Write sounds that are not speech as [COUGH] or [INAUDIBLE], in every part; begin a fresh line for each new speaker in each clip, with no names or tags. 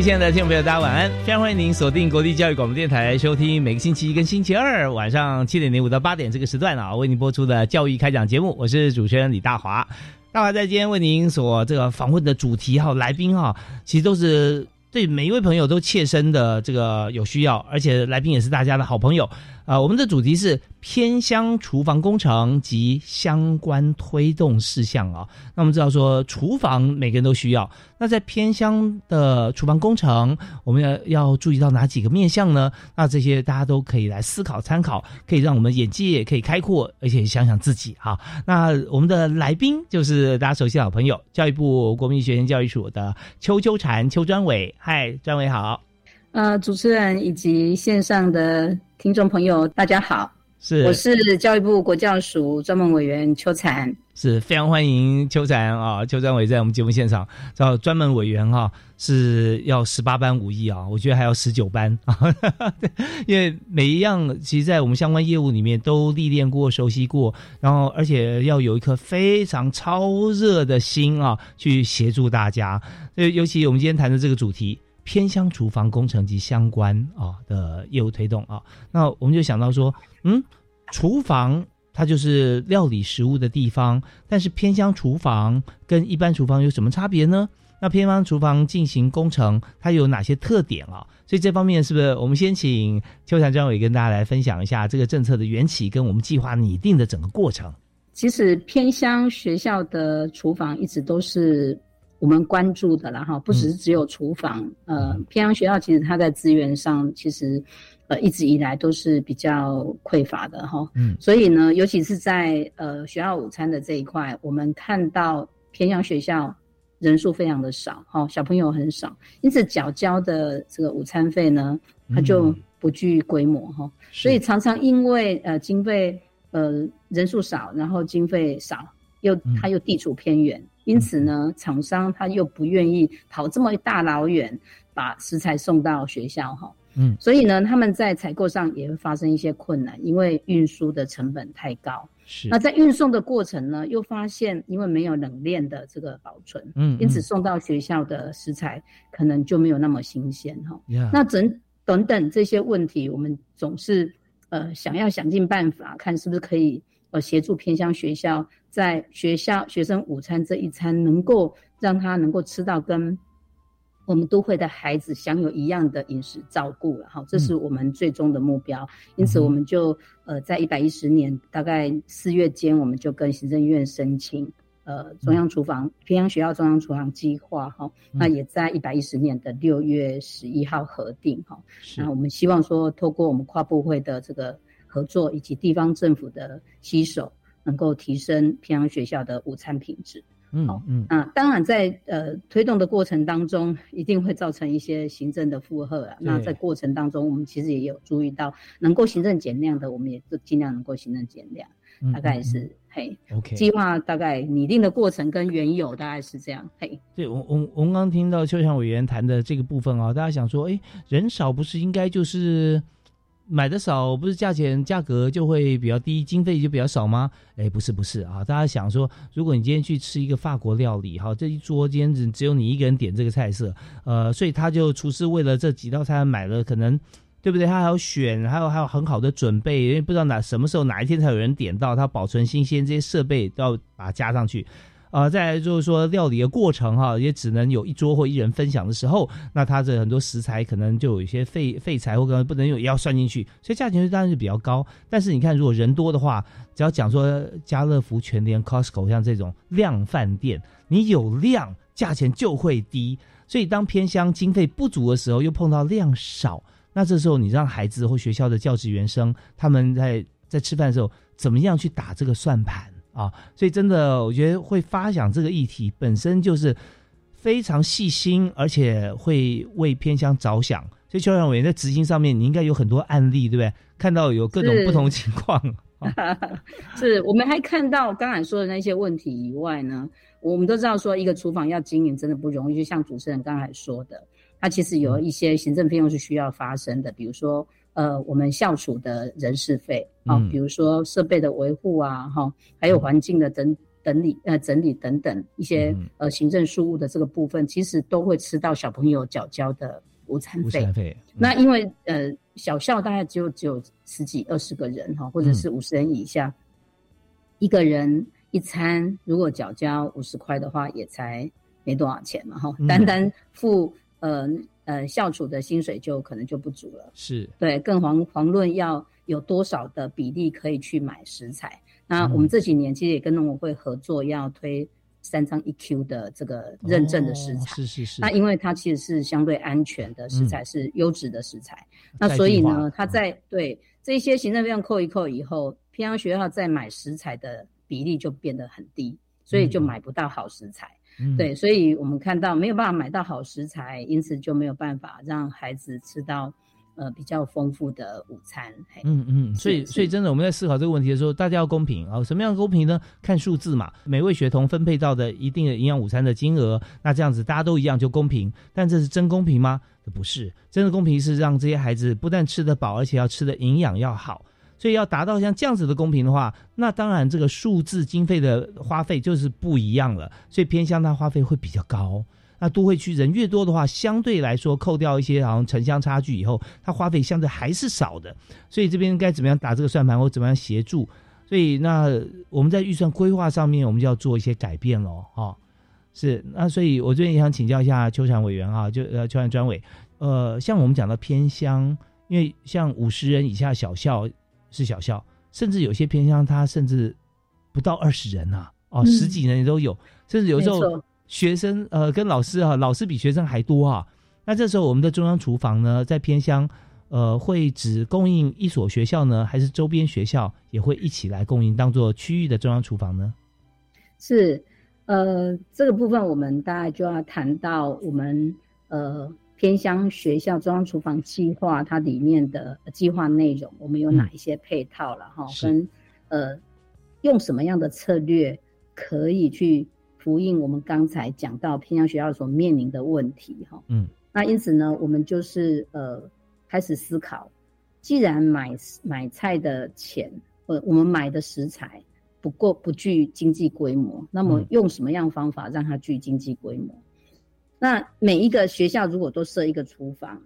位亲爱的听众朋友，大家晚安！非常欢迎您锁定国立教育广播电台收听每个星期一跟星期二晚上七点零五到八点这个时段啊，为您播出的教育开讲节目。我是主持人李大华。大华在今天为您所这个访问的主题哈，来宾哈，其实都是对每一位朋友都切身的这个有需要，而且来宾也是大家的好朋友。啊，我们的主题是偏乡厨房工程及相关推动事项啊。那我们知道说，厨房每个人都需要。那在偏乡的厨房工程，我们要要注意到哪几个面向呢？那这些大家都可以来思考参考，可以让我们眼界也可以开阔，而且想想自己哈。那我们的来宾就是大家熟悉的好朋友，教育部国民学前教育署的邱秋蝉邱专委。嗨，专委好。
呃，主持人以及线上的听众朋友，大家好，
是
我是教育部国教署专门委员邱禅，
是非常欢迎邱禅啊，邱专委在我们节目现场，叫专门委员哈是要十八班武艺啊，我觉得还要十九般啊，[LAUGHS] 因为每一样其实，在我们相关业务里面都历练过、熟悉过，然后而且要有一颗非常超热的心啊，去协助大家。所以，尤其我们今天谈的这个主题。偏乡厨房工程及相关啊的业务推动啊，那我们就想到说，嗯，厨房它就是料理食物的地方，但是偏乡厨房跟一般厨房有什么差别呢？那偏方厨房进行工程，它有哪些特点啊？所以这方面是不是我们先请邱禅专委跟大家来分享一下这个政策的缘起跟我们计划拟定的整个过程？
其实偏乡学校的厨房一直都是。我们关注的啦哈，不只是只有厨房，呃，偏乡学校其实它在资源上其实，呃，一直以来都是比较匮乏的哈，嗯，所以呢，尤其是在呃学校午餐的这一块，我们看到偏乡学校人数非常的少哈，小朋友很少，因此缴交的这个午餐费呢，它就不具规模哈，所以常常因为呃经费呃人数少，然后经费少，又它又地处偏远。因此呢，厂商他又不愿意跑这么大老远把食材送到学校哈，嗯，所以呢，他们在采购上也会发生一些困难，因为运输的成本太高。
是，
那在运送的过程呢，又发现因为没有冷链的这个保存，嗯，因此送到学校的食材可能就没有那么新鲜哈。那整等等这些问题，我们总是呃想要想尽办法，看是不是可以。呃，协助偏乡学校在学校学生午餐这一餐，能够让他能够吃到跟我们都会的孩子享有一样的饮食照顾了哈，这是我们最终的目标。因此，我们就呃在一百一十年大概四月间，我们就跟行政院申请呃中央厨房偏乡学校中央厨房计划哈，那也在一百一十年的六月十一号核定哈。那我们希望说，透过我们跨部会的这个。合作以及地方政府的携手，能够提升偏乡学校的午餐品质。嗯嗯啊，当然在呃推动的过程当中，一定会造成一些行政的负荷啊。那在过程当中，我们其实也有注意到，能够行政减量的，我们也都尽量能够行政减量。大概是嘿
，OK，
计划大概拟定的过程跟原有大概是这样。嘿，
对我我我们刚听到邱强委员谈的这个部分啊，大家想说，哎，人少不是应该就是。买的少，不是价钱价格就会比较低，经费就比较少吗？哎，不是不是啊！大家想说，如果你今天去吃一个法国料理，哈，这一桌今天只只有你一个人点这个菜色，呃，所以他就厨师为了这几道菜买了，可能对不对？他还要选，还有还有很好的准备，因为不知道哪什么时候哪一天才有人点到，他保存新鲜这些设备都要把它加上去。啊，再就是说料理的过程哈，也只能有一桌或一人分享的时候，那它的很多食材可能就有一些废废材或可能不能用，也要算进去，所以价钱当然是比较高。但是你看，如果人多的话，只要讲说家乐福、全联、Costco 像这种量饭店，你有量，价钱就会低。所以当偏乡经费不足的时候，又碰到量少，那这时候你让孩子或学校的教职员生他们在在吃饭的时候，怎么样去打这个算盘？啊，所以真的，我觉得会发想这个议题本身就是非常细心，而且会为偏乡着想。所以邱委员在执行上面，你应该有很多案例，对不对？看到有各种不同情况。[LAUGHS]
是我们还看到刚才说的那些问题以外呢，我们都知道说一个厨房要经营真的不容易，就像主持人刚才说的，它其实有一些行政费用是需要发生的，比如说。呃，我们校储的人事费啊，比如说设备的维护啊，哈，还有环境的整整理呃整理等等一些呃行政事务的这个部分，其实都会吃到小朋友缴交的午餐费。那因为呃小校大概只有只有十几二十个人哈，或者是五十人以下，一个人一餐如果缴交五十块的话，也才没多少钱嘛哈，单单付呃。呃，校储的薪水就可能就不足了，
是
对，更遑遑论要有多少的比例可以去买食材。那我们这几年其实也跟农委会合作，要推三张一 Q 的这个认证的食材，
是是是。
那因为它其实是相对安全的食材，是优质的食材。那所以呢，它在对这些行政费用扣一扣以后，偏乡学校在买食材的比例就变得很低，所以就买不到好食材。对，所以我们看到没有办法买到好食材，因此就没有办法让孩子吃到呃比较丰富的午餐。
嗯嗯，所以所以真的我们在思考这个问题的时候，大家要公平啊，什么样的公平呢？看数字嘛，每位学童分配到的一定的营养午餐的金额，那这样子大家都一样就公平。但这是真公平吗？不是，真的公平是让这些孩子不但吃得饱，而且要吃的营养要好。所以要达到像这样子的公平的话，那当然这个数字经费的花费就是不一样了。所以偏乡它花费会比较高。那都会区人越多的话，相对来说扣掉一些好像城乡差距以后，它花费相对还是少的。所以这边该怎么样打这个算盘，或怎么样协助？所以那我们在预算规划上面，我们就要做一些改变喽。哈，是那所以我这边也想请教一下邱产委员啊，就呃邱产专委，呃，像我们讲到偏乡，因为像五十人以下小校。是小校，甚至有些偏乡，他甚至不到二十人呐，哦，十几人也都有，甚至有时候学生呃跟老师啊，老师比学生还多啊。那这时候我们的中央厨房呢，在偏乡呃会只供应一所学校呢，还是周边学校也会一起来供应，当做区域的中央厨房呢？
是，呃，这个部分我们大概就要谈到我们呃。偏乡学校中央厨房计划，它里面的计划内容，我们有哪一些配套了哈？跟呃，用什么样的策略可以去呼应我们刚才讲到偏乡学校所面临的问题哈？嗯，那因此呢，我们就是呃开始思考，既然买买菜的钱，呃，我们买的食材不够不具经济规模，那么用什么样方法让它具经济规模？那每一个学校如果都设一个厨房，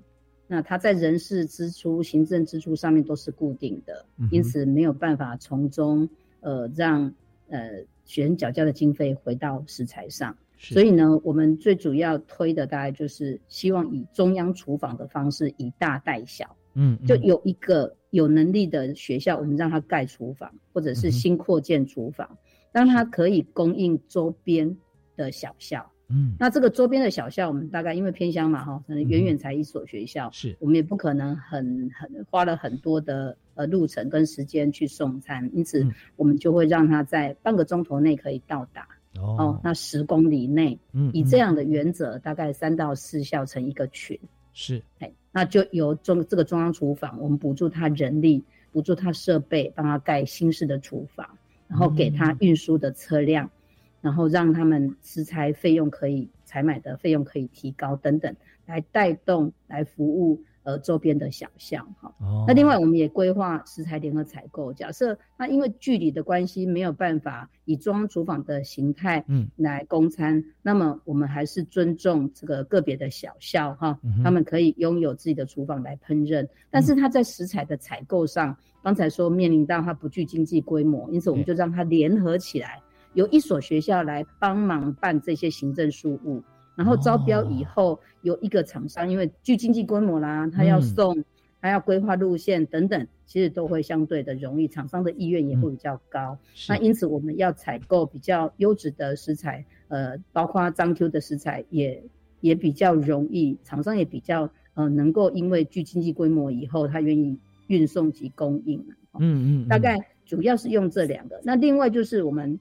那它在人事支出、行政支出上面都是固定的，因此没有办法从中呃让呃学生缴交的经费回到食材上。所以呢，我们最主要推的大概就是希望以中央厨房的方式以大带小，嗯，就有一个有能力的学校，我们让他盖厨房，或者是新扩建厨房，让他可以供应周边的小校。嗯，那这个周边的小校，我们大概因为偏乡嘛，哈，可能远远才一所学校，
是。
我们也不可能很很花了很多的呃路程跟时间去送餐，因此我们就会让他在半个钟头内可以到达。哦，那十公里内，嗯，以这样的原则，大概三到四校成一个群，
是，
哎，那就由中这个中央厨房，我们补助他人力，补助他设备，帮他盖新式的厨房，然后给他运输的车辆。然后让他们食材费用可以采买的费用可以提高等等，来带动来服务呃周边的小巷哈。那另外我们也规划食材联合采购，假设那因为距离的关系没有办法以中央厨房的形态嗯来供餐，那么我们还是尊重这个个别的小校哈，他们可以拥有自己的厨房来烹饪，但是他在食材的采购上，刚才说面临到他不具经济规模，因此我们就让他联合起来。由一所学校来帮忙办这些行政事务，然后招标以后有一个厂商，因为具经济规模啦，他要送，他要规划路线等等，其实都会相对的容易，厂商的意愿也会比较高。那因此我们要采购比较优质的食材，呃，包括章 Q 的食材也也比较容易，厂商也比较呃能够因为具经济规模以后，他愿意运送及供应。嗯嗯，大概主要是用这两个。那另外就是我们。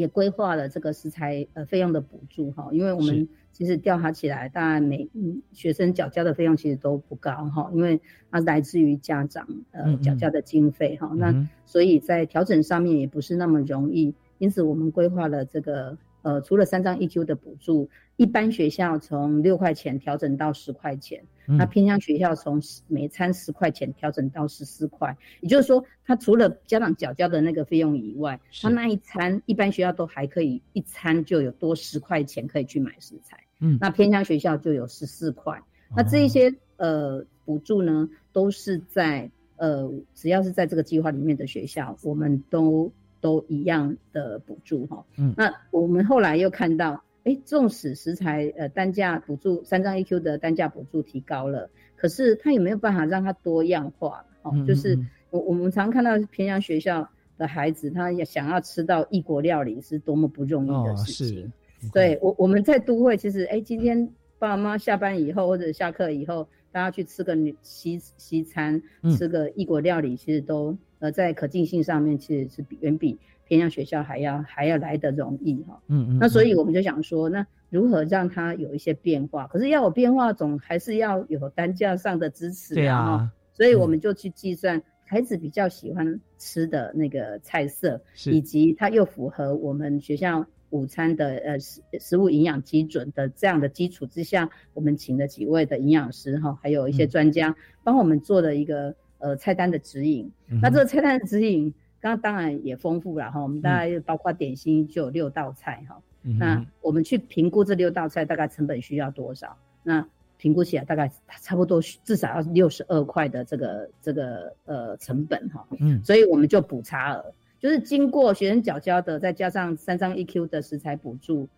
也规划了这个食材呃费用的补助哈，因为我们其实调查起来，大概每学生缴交的费用其实都不高哈，因为它来自于家长呃缴交的经费哈，那所以在调整上面也不是那么容易，因此我们规划了这个。呃，除了三张 EQ 的补助，一般学校从六块钱调整到十块钱，那偏乡学校从每餐十块钱调整到十四块，也就是说，他除了家长缴交的那个费用以外，他那一餐一般学校都还可以一餐就有多十块钱可以去买食材，嗯，那偏乡学校就有十四块，那这一些呃补助呢，都是在呃只要是在这个计划里面的学校，我们都。都一样的补助哈，嗯，那我们后来又看到，哎，纵使食材呃单价补助三张 EQ 的单价补助提高了，可是它有没有办法让它多样化？哦，就是我我们常看到偏向学校的孩子，他也想要吃到异国料理是多么不容易的事情。对我我们在都会，其实哎，今天爸爸妈妈下班以后或者下课以后，大家去吃个西西餐，吃个异国料理，其实都。呃，在可进性上面，其实是比远比偏向学校还要还要来得容易哈。嗯嗯。那所以我们就想说，那如何让它有一些变化？可是要有变化，总还是要有单价上的支持。
对啊。
所以我们就去计算孩子比较喜欢吃的那个菜色，以及它又符合我们学校午餐的呃食食物营养基准的这样的基础之下，我们请了几位的营养师哈，还有一些专家帮我们做了一个。呃，菜单的指引，那这个菜单的指引，刚刚当然也丰富了哈。我们大概包括点心就有六道菜哈。那我们去评估这六道菜大概成本需要多少？那评估起来大概差不多至少要六十二块的这个这个呃成本哈。嗯，所以我们就补差额，就是经过学生缴交的，再加上三张 EQ 的食材补助，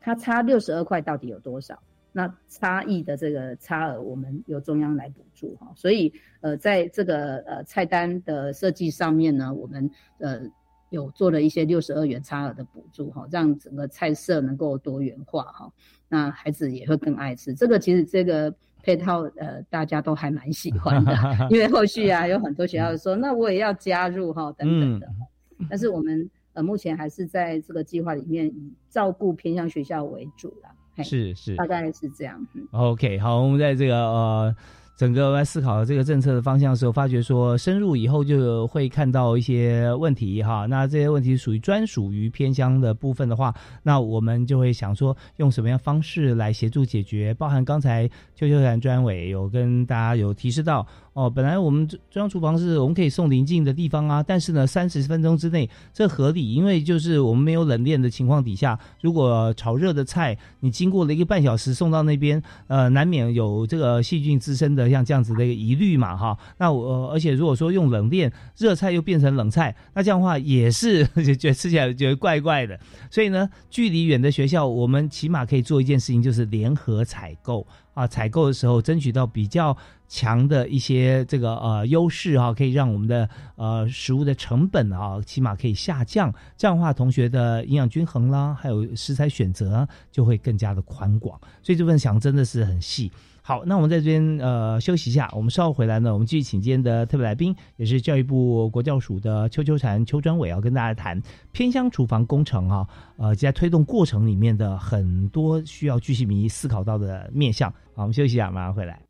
它差六十二块到底有多少？那差异的这个差额，我们由中央来补助哈，所以呃，在这个呃菜单的设计上面呢，我们呃有做了一些六十二元差额的补助哈，让整个菜色能够多元化哈，那孩子也会更爱吃。这个其实这个配套呃大家都还蛮喜欢的，[LAUGHS] 因为后续啊有很多学校说那我也要加入哈等等的，[LAUGHS] 但是我们呃目前还是在这个计划里面以照顾偏向学校为主啦。
是是，
大概是这样。
OK，好，我们在这个呃。整个来思考这个政策的方向的时候，发觉说深入以后就会看到一些问题哈。那这些问题属于专属于偏乡的部分的话，那我们就会想说用什么样方式来协助解决？包含刚才邱秋团专委有跟大家有提示到哦，本来我们中央厨房是我们可以送临近的地方啊，但是呢三十分钟之内这合理，因为就是我们没有冷链的情况底下，如果炒热的菜你经过了一个半小时送到那边，呃，难免有这个细菌滋生的。像这样子的一个疑虑嘛，哈，那我而且如果说用冷链热菜又变成冷菜，那这样的话也是 [LAUGHS] 觉得吃起来觉得怪怪的。所以呢，距离远的学校，我们起码可以做一件事情，就是联合采购啊，采购的时候争取到比较强的一些这个呃优势哈，可以让我们的呃食物的成本啊，起码可以下降。这样的话，同学的营养均衡啦，还有食材选择就会更加的宽广。所以这份想真的是很细。好，那我们在这边呃休息一下，我们稍后回来呢，我们继续请今天的特别来宾，也是教育部国教署的邱秋婵邱专委，要跟大家谈偏乡厨房工程啊，呃，在推动过程里面的很多需要具细迷思考到的面向。好，我们休息一下，马上回来。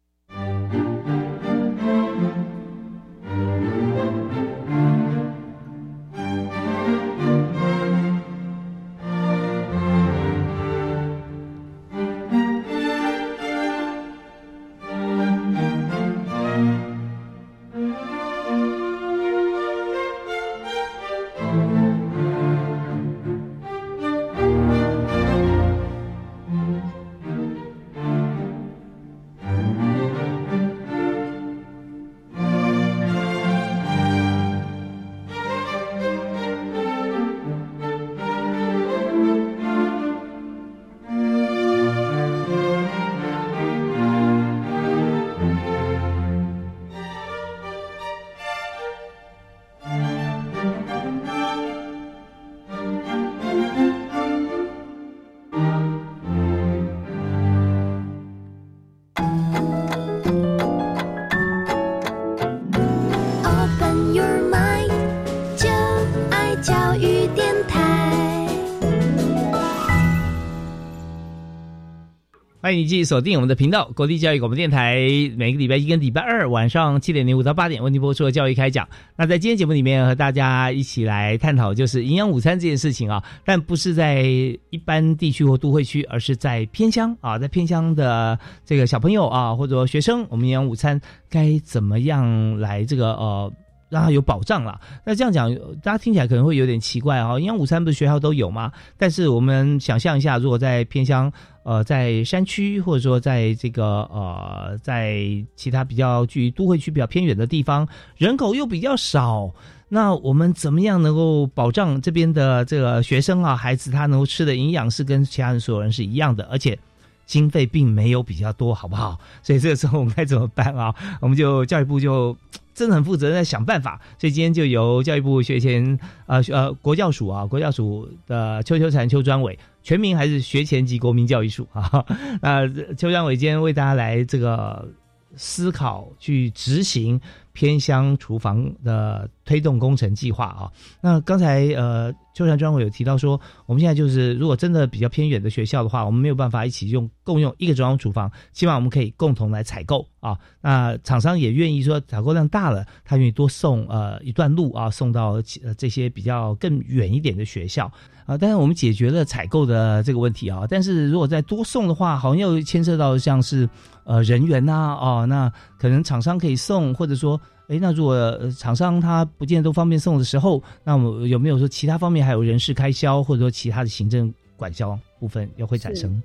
欢迎继续锁定我们的频道——国立教育广播电台，每个礼拜一跟礼拜二晚上七点零五到八点为您播出的教育开讲。那在今天节目里面，和大家一起来探讨就是营养午餐这件事情啊，但不是在一般地区或都会区，而是在偏乡啊，在偏乡的这个小朋友啊，或者学生，我们营养午餐该怎么样来这个呃。让他有保障了。那这样讲，大家听起来可能会有点奇怪啊。营养午餐不是学校都有吗？但是我们想象一下，如果在偏乡，呃，在山区，或者说在这个呃，在其他比较距都会区比较偏远的地方，人口又比较少，那我们怎么样能够保障这边的这个学生啊，孩子他能够吃的营养是跟其他人所有人是一样的，而且经费并没有比较多，好不好？所以这个时候我们该怎么办啊？我们就教育部就。真的很负责任，在想办法。所以今天就由教育部学前呃呃国教署啊，国教署的邱秋婵邱专委，全名还是学前及国民教育署 [LAUGHS] 啊。那邱专委今天为大家来这个思考去执行偏乡厨房的推动工程计划啊。那刚才呃。秋山专委有提到说，我们现在就是如果真的比较偏远的学校的话，我们没有办法一起用共用一个中央厨房，希望我们可以共同来采购啊。那厂商也愿意说采购量大了，他愿意多送呃一段路啊，送到呃这些比较更远一点的学校啊。但是我们解决了采购的这个问题啊，但是如果再多送的话，好像又牵涉到像是呃人员呐哦，那可能厂商可以送，或者说。哎，那如果厂商他不见得都方便送的时候，那我有没有说其他方面还有人事开销，或者说其他的行政管销部分也会产生？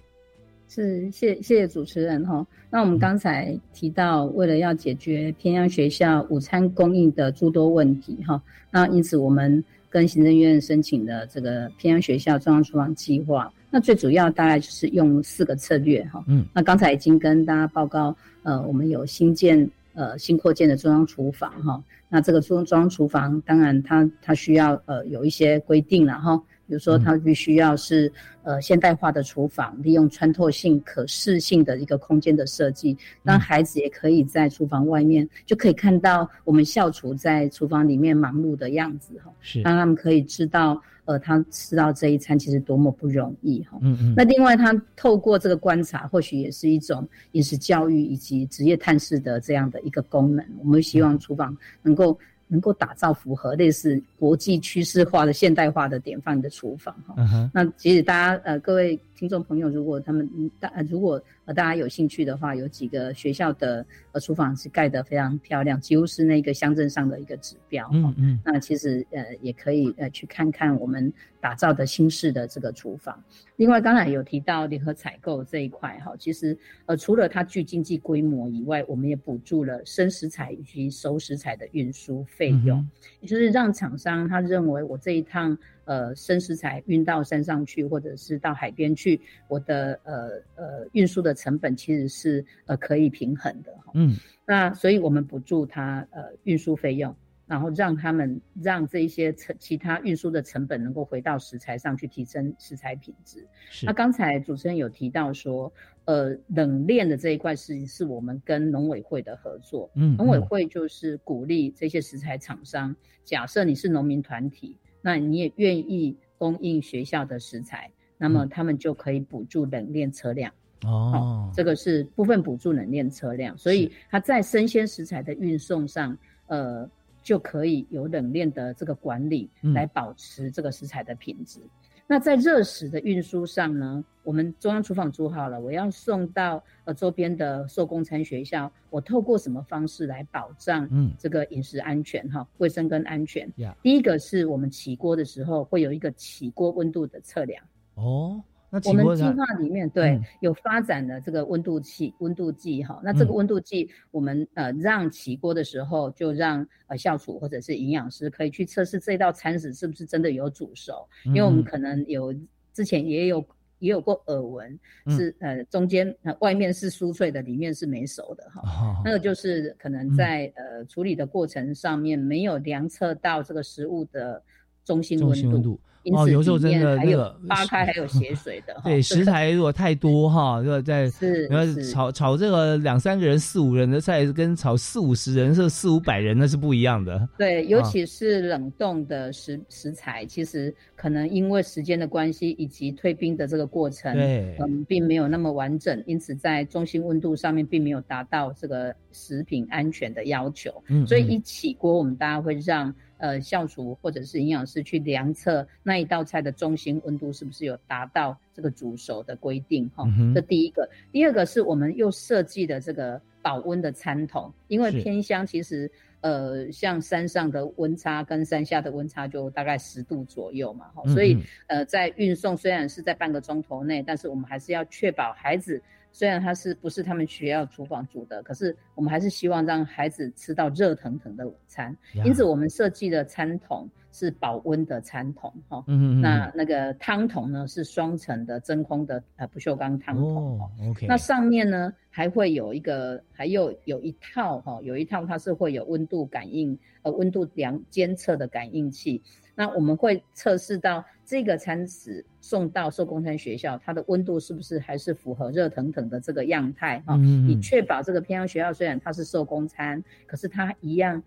是，谢谢谢主持人哈。那我们刚才提到，为了要解决偏乡学校午餐供应的诸多问题哈，那因此我们跟行政院申请的这个偏乡学校中央厨房计划，那最主要大概就是用四个策略哈。嗯，那刚才已经跟大家报告，呃，我们有新建。呃，新扩建的中央厨房哈，那这个中中央厨房当然它它需要呃有一些规定了哈，比如说它必须要是呃现代化的厨房，利用穿透性、可视性的一个空间的设计，让孩子也可以在厨房外面就可以看到我们校厨在厨房里面忙碌的样子哈，
是
让他们可以知道。呃，他吃到这一餐其实多么不容易哈。嗯嗯。那另外，他透过这个观察，或许也是一种饮食教育以及职业探视的这样的一个功能。我们希望厨房能够。能够打造符合类似国际趋势化的现代化的典范的厨房哈，那其实大家呃各位听众朋友，如果他们大如果呃大家有兴趣的话，有几个学校的呃厨房是盖得非常漂亮，几乎是那个乡镇上的一个指标嗯嗯。那其实呃也可以呃去看看我们打造的新式的这个厨房。另外刚才有提到联合采购这一块哈，其实呃除了它具经济规模以外，我们也补助了生食材以及熟食材的运输。费用，也就是让厂商他认为我这一趟呃生食材运到山上去，或者是到海边去，我的呃呃运输的成本其实是呃可以平衡的哈。嗯，那所以我们补助他呃运输费用。然后让他们让这些成其他运输的成本能够回到食材上去，提升食材品质。那刚才主持人有提到说，呃，冷链的这一块是是我们跟农委会的合作。嗯，农委会就是鼓励这些食材厂商，假设你是农民团体，那你也愿意供应学校的食材，那么他们就可以补助冷链车辆。哦，这个是部分补助冷链车辆，所以它在生鲜食材的运送上，呃。就可以有冷链的这个管理来保持这个食材的品质。那在热食的运输上呢，我们中央厨房煮好了，我要送到呃周边的受工餐学校，我透过什么方式来保障嗯这个饮食安全哈卫生跟安全？第一个是我们起锅的时候会有一个起锅温度的测量哦。我们计划里面对有发展的这个温度器、温度计哈，那这个温度计我们呃让起锅的时候就让呃校厨或者是营养师可以去测试这道餐食是不是真的有煮熟，因为我们可能有之前也有也有过耳闻是呃中间呃外面是酥脆的，里面是没熟的哈，那个就是可能在呃处理的过程上面没有量测到这个食物的。中心温度。
哦，有时候真的那
个 [LAUGHS] 扒开还有血水的。[LAUGHS]
对，食材如果太多哈，如果在
是，
然后炒炒这个两三个人、四五人的菜，跟炒四五十人、是四五百人那是不一样的。
对，尤其是冷冻的食食材，其实可能因为时间的关系以及退冰的这个过程，
对，
嗯，并没有那么完整，因此在中心温度上面并没有达到这个食品安全的要求。嗯，所以一起锅，我们大家会让。呃，校厨或者是营养师去量测那一道菜的中心温度是不是有达到这个煮熟的规定？哈，这第一个。第二个是我们又设计的这个保温的餐桶，因为偏乡其实呃，像山上的温差跟山下的温差就大概十度左右嘛，哈，所以呃，在运送虽然是在半个钟头内，但是我们还是要确保孩子。虽然它是不是他们学校厨房煮的，可是我们还是希望让孩子吃到热腾腾的午餐。因此，我们设计的餐桶是保温的餐桶，哈。嗯嗯那那个汤桶呢是双层的真空的呃不锈钢汤桶。
哦，OK。
那上面呢还会有一个，还有有一套哈，有一套它是会有温度感应呃温度量监测的感应器。那我们会测试到这个餐食送到寿工餐学校，它的温度是不是还是符合热腾腾的这个样态啊？以确保这个偏乡学校虽然它是寿公餐，可是它一样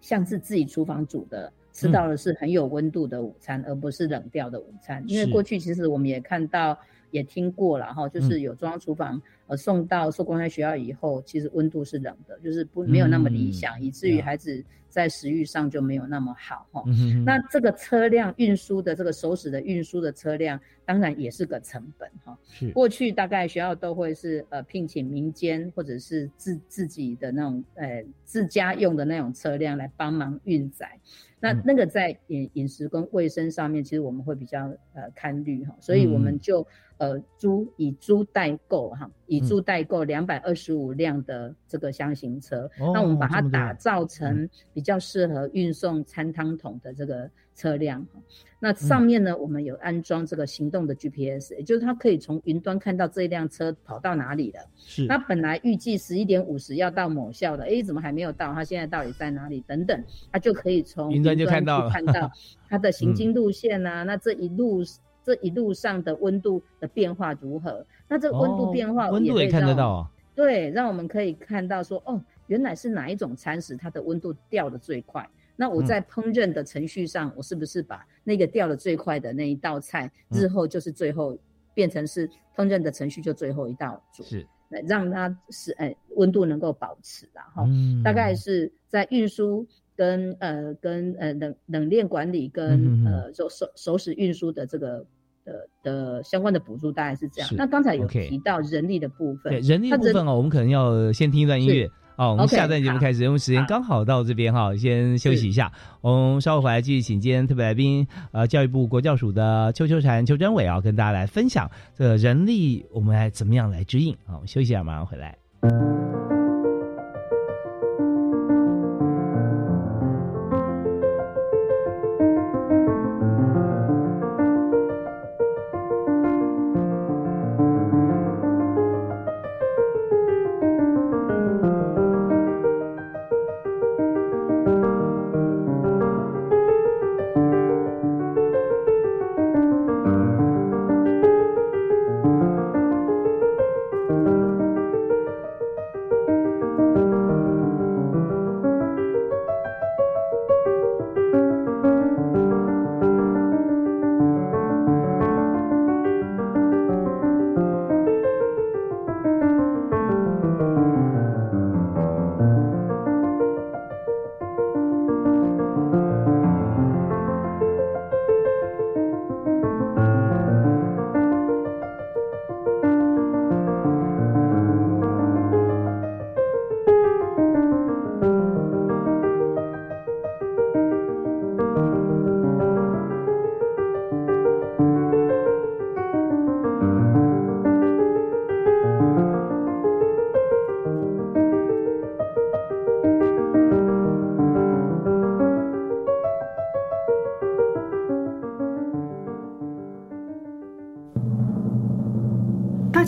像是自己厨房煮的，吃到的是很有温度的午餐，而不是冷掉的午餐。因为过去其实我们也看到。也听过了哈，就是有中央厨房呃送到受公山学校以后，其实温度是冷的，就是不没有那么理想，以至于孩子在食欲上就没有那么好哈。那这个车辆运输的这个熟食的运输的车辆，当然也是个成本哈。
是
过去大概学校都会是呃聘请民间或者是自自己的那种呃自家用的那种车辆来帮忙运载。那那个在饮饮食跟卫生上面，其实我们会比较呃看虑哈，所以我们就呃租以租代购哈，以租代购两百二十五辆的这个箱型车，那我们把它打造成比较适合运送餐汤桶的这个车辆哈。那上面呢，我们有安装这个行动的 GPS，也就是它可以从云端看到这一辆车跑到哪里了。
是。
那本来预计十一点五十要到某校的，哎，怎么还没有到？它现在到底在哪里？等等，它就可以从
云端就看到
看 [LAUGHS] 到它的行经路线啊。那这一路这一路上的温度的变化如何？那这个温度变化
温度也看得到啊。
对，让我们可以看到说，哦，原来是哪一种餐食它的温度掉的最快。那我在烹饪的程序上，我是不是把那个掉的最快的那一道菜，日后就是最后变成是烹饪的程序就最后一道煮，
是，
让它是哎温度能够保持的哈。大概是在运输跟呃跟呃冷冷链管理跟呃手手熟食运输的这个的的相关的补助大概是这样。那刚才有提到人力的部分，
对人力部分哦，我们可能要先听一段音乐。好，我们下段节目开始，因为时间刚好到这边哈，先休息一下。我们稍后回来继续请今天特别来宾，呃，教育部国教署的邱秋婵邱专伟啊，跟大家来分享这个人力，我们来怎么样来指引好，我们休息一下，马上回来。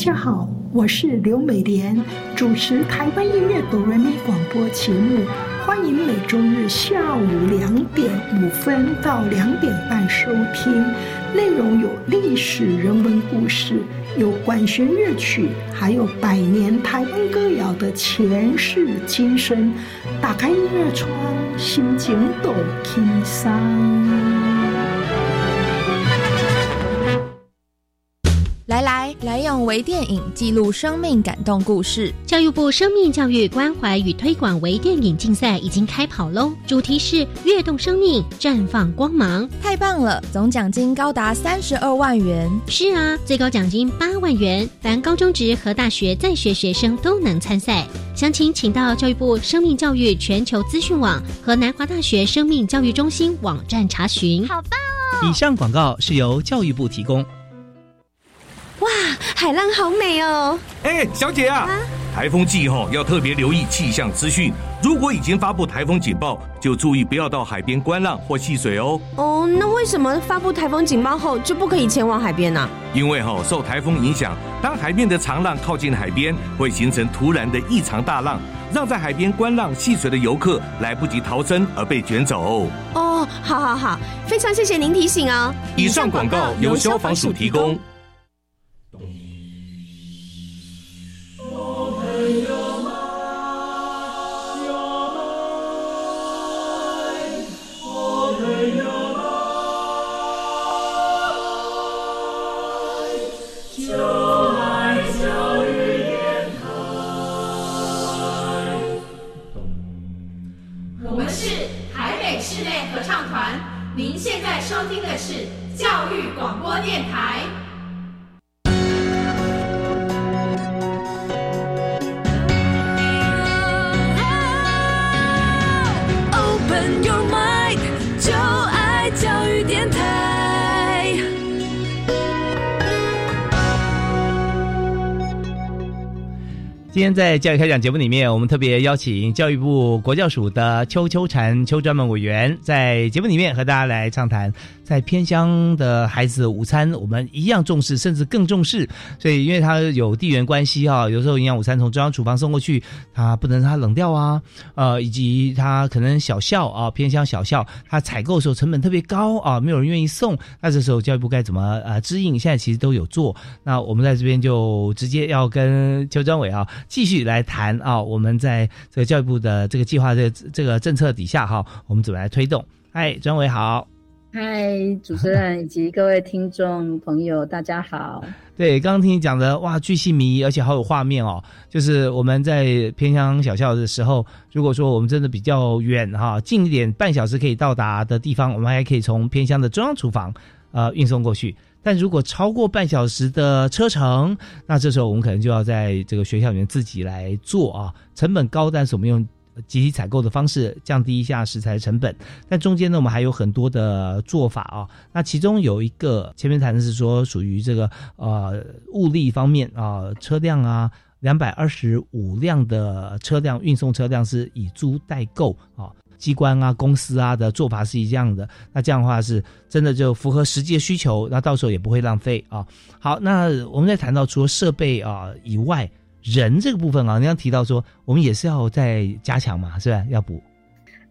大家好，我是刘美莲，主持台湾音乐哆瑞咪广播节目。欢迎每周日下午两点五分到两点半收听。内容有历史人文故事，有管弦乐曲，还有百年台湾歌谣的前世今生。打开音乐窗，心情都轻松。
微电影记录生命感动故事。
教育部生命教育关怀与推广微电影竞赛已经开跑喽！主题是跃动生命，绽放光芒。
太棒了，总奖金高达三十二万元。
是啊，最高奖金八万元，凡高中职和大学在学学生都能参赛。详情请到教育部生命教育全球资讯网和南华大学生命教育中心网站查询。
好棒哦！
以上广告是由教育部提供。
哇，海浪好美哦！
哎，小姐啊，台风季后要特别留意气象资讯。如果已经发布台风警报，就注意不要到海边观浪或戏水哦。
哦，那为什么发布台风警报后就不可以前往海边呢？
因为哈，受台风影响，当海面的长浪靠近海边，会形成突然的异常大浪，让在海边观浪戏水的游客来不及逃生而被卷走。
哦，好好好，非常谢谢您提醒哦。
以上广告由消防署提供。
今天在教育开讲节目里面，我们特别邀请教育部国教署的邱秋婵邱专门委员，在节目里面和大家来畅谈，在偏乡的孩子午餐，我们一样重视，甚至更重视。所以，因为他有地缘关系哈，有时候营养午餐从中央厨房送过去，他不能让它冷掉啊，呃，以及他可能小校啊，偏乡小校，他采购的时候成本特别高啊，没有人愿意送，那这时候教育部该怎么呃支应？现在其实都有做。那我们在这边就直接要跟邱专委啊。继续来谈啊，我们在这个教育部的这个计划的这个政策底下哈，我们怎么来推动？嗨，专伟好，
嗨，主持人以及各位听众朋友，大家好。[LAUGHS]
对，刚刚听你讲的哇，巨细靡遗，而且好有画面哦。就是我们在偏乡小校的时候，如果说我们真的比较远哈，近一点半小时可以到达的地方，我们还可以从偏乡的中央厨房呃运送过去。但如果超过半小时的车程，那这时候我们可能就要在这个学校里面自己来做啊，成本高，但是我们用集体采购的方式降低一下食材成本。但中间呢，我们还有很多的做法啊。那其中有一个前面谈的是说，属于这个呃物力方面啊，车辆啊，两百二十五辆的车辆运送车辆是以租代购啊。机关啊，公司啊的做法是一样的，那这样的话是真的就符合实际的需求，那到时候也不会浪费啊。好，那我们在谈到除了设备啊以外，人这个部分啊，你刚提到说我们也是要再加强嘛，是吧？要补。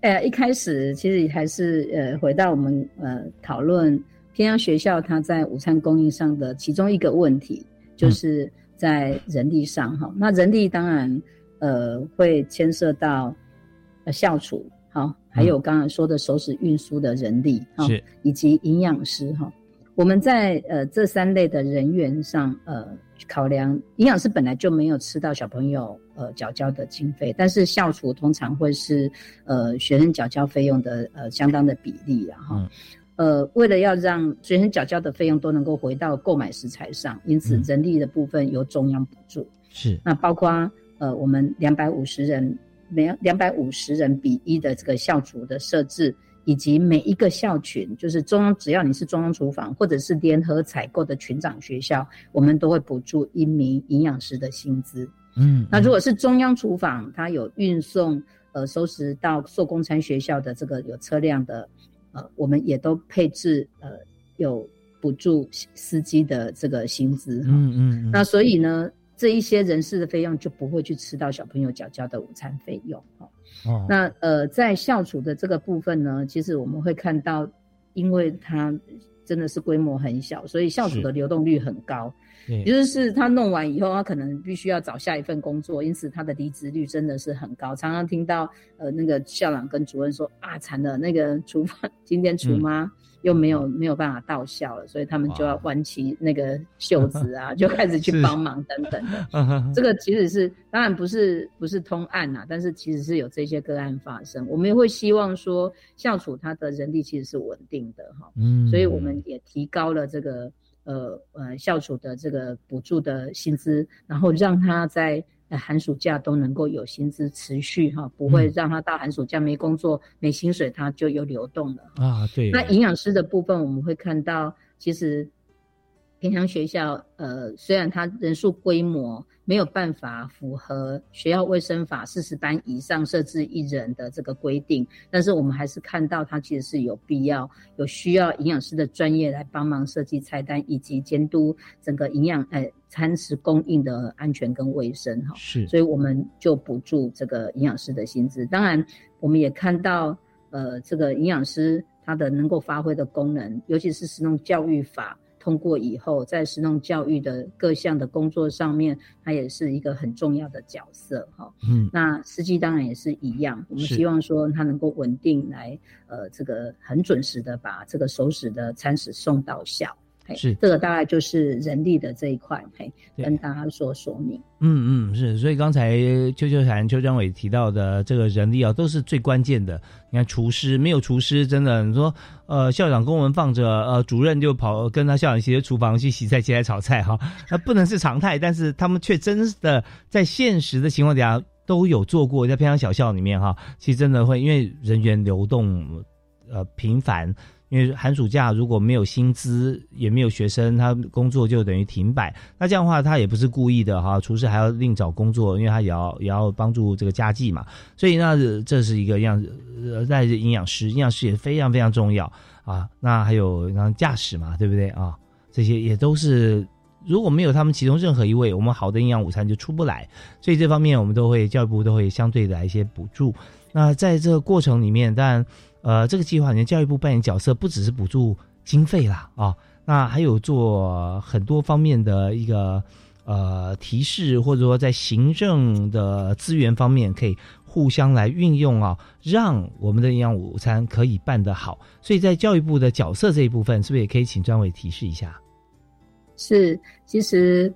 呃，一开始其实还是呃回到我们呃讨论偏乡学校它在午餐供应上的其中一个问题，就是在人力上哈。那人力当然呃会牵涉到呃校厨。好，还有刚才说的手指运输的人力哈，以及营养师哈，我们在呃这三类的人员上呃考量，营养师本来就没有吃到小朋友呃缴交的经费，但是校厨通常会是呃学生缴交费用的呃相当的比例啊哈，呃为了要让学生缴交的费用都能够回到购买食材上，因此人力的部分由中央补助，
是。
那包括呃我们两百五十人。每两百五十人比一的这个校厨的设置，以及每一个校群，就是中央只要你是中央厨房或者是联合采购的群长学校，我们都会补助一名营养师的薪资。嗯，那如果是中央厨房，它有运送呃收拾到做公餐学校的这个有车辆的，呃，我们也都配置呃有补助司机的这个薪资。嗯嗯，那所以呢？这一些人事的费用就不会去吃到小朋友缴交的午餐费用哦。哦，那呃，在校厨的这个部分呢，其实我们会看到，因为它真的是规模很小，所以校厨的流动率很高。也就是他弄完以后，他可能必须要找下一份工作，因此他的离职率真的是很高。常常听到呃那个校长跟主任说啊，惨了，那个厨房今天厨妈。又没有没有办法到校了，所以他们就要挽起那个袖子啊，[LAUGHS] 就开始去帮忙等等的。这个其实是当然不是不是通案呐，但是其实是有这些个案发生。我们也会希望说校处他的人力其实是稳定的哈，嗯，所以我们也提高了这个呃呃校处的这个补助的薪资，然后让他在。寒暑假都能够有薪资持续哈，不会让他到寒暑假没工作没薪水，他就有流动了
啊。对。
那营养师的部分，我们会看到，其实偏乡学校，呃，虽然它人数规模。没有办法符合学校卫生法四十班以上设置一人的这个规定，但是我们还是看到它其实是有必要、有需要营养师的专业来帮忙设计菜单以及监督整个营养呃餐食供应的安全跟卫生哈。
是，
所以我们就补助这个营养师的薪资。当然，我们也看到呃这个营养师他的能够发挥的功能，尤其是使用教育法。通过以后，在实用教育的各项的工作上面，它也是一个很重要的角色哈。嗯，那司机当然也是一样，我们希望说他能够稳定来，呃，这个很准时的把这个熟食的餐食送到校。
是，
这个大概就是人力的这一块，嘿，跟大家说说明。
嗯嗯，是，所以刚才邱秋禅、邱章伟提到的这个人力啊，都是最关键的。你看厨师没有厨师，真的，你说呃，校长公文放着，呃，主任就跑跟他校长一起去厨房去洗菜、切菜、炒菜，哈，[LAUGHS] 那不能是常态，但是他们却真的在现实的情况底下都有做过，在偏乡小校里面哈，其实真的会因为人员流动呃频繁。因为寒暑假如果没有薪资，也没有学生，他工作就等于停摆。那这样的话，他也不是故意的哈。厨师还要另找工作，因为他也要也要帮助这个家计嘛。所以那这是一个样子。在营养师，营养师也非常非常重要啊。那还有像驾驶嘛，对不对啊？这些也都是，如果没有他们其中任何一位，我们好的营养午餐就出不来。所以这方面我们都会教育部都会相对的来一些补助。那在这个过程里面，当然。呃，这个计划里面，教育部扮演角色不只是补助经费啦，啊，那还有做很多方面的一个呃提示，或者说在行政的资源方面可以互相来运用啊，让我们的营养午餐可以办得好。所以在教育部的角色这一部分，是不是也可以请专委提示一下？
是，其实。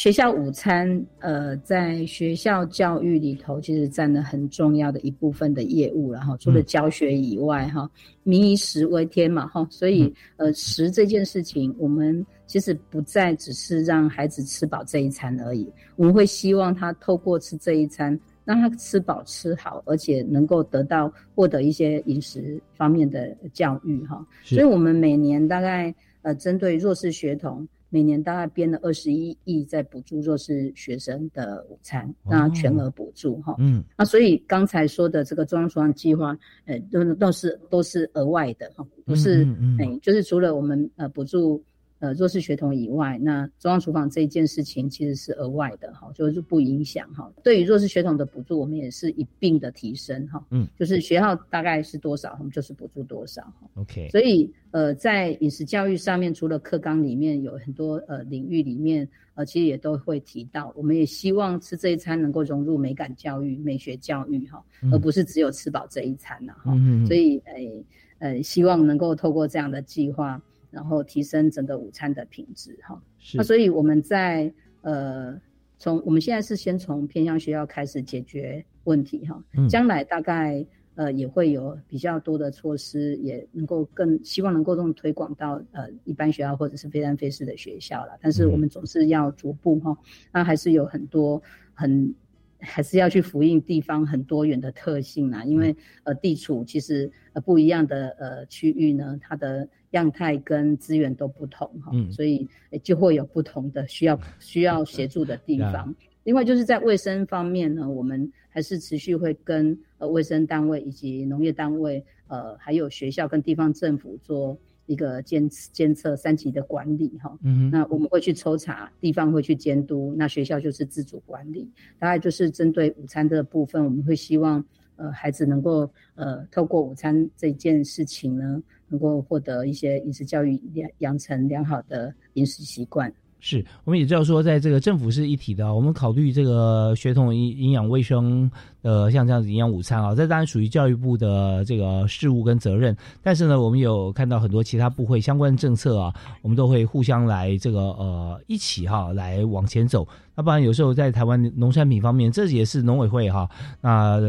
学校午餐，呃，在学校教育里头，其实占了很重要的一部分的业务，然后除了教学以外，哈，民以食为天嘛，哈，所以，呃，食这件事情，我们其实不再只是让孩子吃饱这一餐而已，我们会希望他透过吃这一餐，让他吃饱吃好，而且能够得到获得一些饮食方面的教育，哈，所以我们每年大概，呃，针对弱势学童。每年大概编了二十一亿在补助弱势学生的午餐，那全额补助哈。嗯，那所以刚才说的这个中央厨房计划，呃，都都是都是额外的哈，不是哎，就是除了我们呃补助。呃，弱势学童以外，那中央厨房这一件事情其实是额外的哈，就是不影响哈。对于弱势学童的补助，我们也是一并的提升哈。嗯，就是学校大概是多少，我们就是补助多少哈。
OK。
所以呃，在饮食教育上面，除了课纲里面有很多呃领域里面，呃，其实也都会提到，我们也希望吃这一餐能够融入美感教育、美学教育哈，而不是只有吃饱这一餐了哈。所以诶呃，希望能够透过这样的计划。然后提升整个午餐的品质，哈，那所以我们在呃，从我们现在是先从偏向学校开始解决问题，哈，将来大概呃也会有比较多的措施，也能够更希望能够更推广到呃一般学校或者是非单非式的学校了。但是我们总是要逐步哈，那还是有很多很。还是要去复印地方很多元的特性啊，因为呃地处其实呃不一样的呃区域呢，它的样态跟资源都不同哈，所以就会有不同的需要需要协助的地方。另外就是在卫生方面呢，我们还是持续会跟呃卫生单位以及农业单位呃还有学校跟地方政府做。一个监监测三级的管理哈。嗯，那我们会去抽查，地方会去监督，那学校就是自主管理。大概就是针对午餐的部分，我们会希望呃孩子能够呃透过午餐这件事情呢，能够获得一些饮食教育，养养成良好的饮食习惯。
是，我们也知道说，在这个政府是一体的，我们考虑这个血统营营养卫生呃，像这样子营养午餐啊，这当然属于教育部的这个事务跟责任。但是呢，我们有看到很多其他部会相关的政策啊，我们都会互相来这个呃一起哈来往前走。那不然有时候在台湾农产品方面，这也是农委会哈那。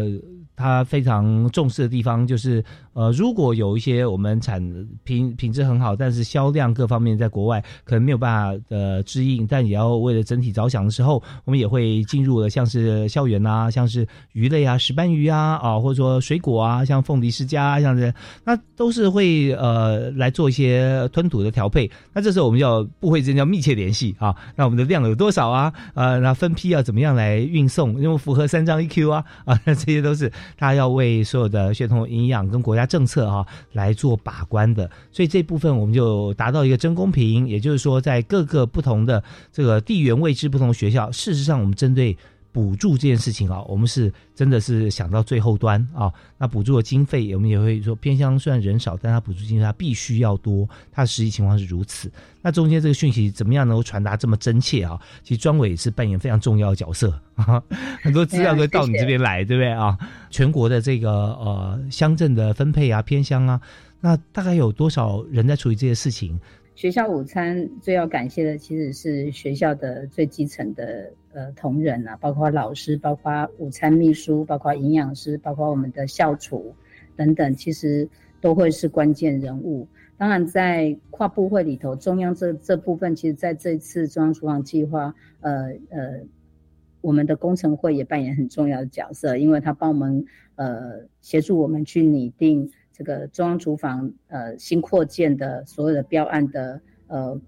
他非常重视的地方就是，呃，如果有一些我们产品品质很好，但是销量各方面在国外可能没有办法的支应，但也要为了整体着想的时候，我们也会进入了像是校园啊，像是鱼类啊，石斑鱼啊，啊，或者说水果啊，像凤梨世家这样子，那都是会呃来做一些吞吐的调配。那这时候我们要不会之间要密切联系啊，那我们的量有多少啊？呃，那分批要怎么样来运送？因为符合三张一 Q 啊，啊，这些都是。他要为所有的血统营养跟国家政策哈来做把关的，所以这部分我们就达到一个真公平，也就是说，在各个不同的这个地缘位置、不同学校，事实上我们针对。补助这件事情啊，我们是真的是想到最后端啊。那补助的经费，我们也会说偏乡虽然人少，但它补助经费它必须要多。它的实际情况是如此。那中间这个讯息怎么样能够传达这么真切啊？其实专委是扮演非常重要的角色啊。[LAUGHS] 很多资料都到你这边来，对不对啊？全国的这个呃乡镇的分配啊，偏乡啊，那大概有多少人在处理这些事情？
学校午餐最要感谢的其实是学校的最基层的呃同仁啊，包括老师，包括午餐秘书，包括营养师，包括我们的校厨等等，其实都会是关键人物。当然，在跨部会里头，中央这这部分，其实在这次中央厨房计划，呃呃，我们的工程会也扮演很重要的角色，因为他帮我们呃协助我们去拟定。这个中央厨房呃新扩建的所有的标案的呃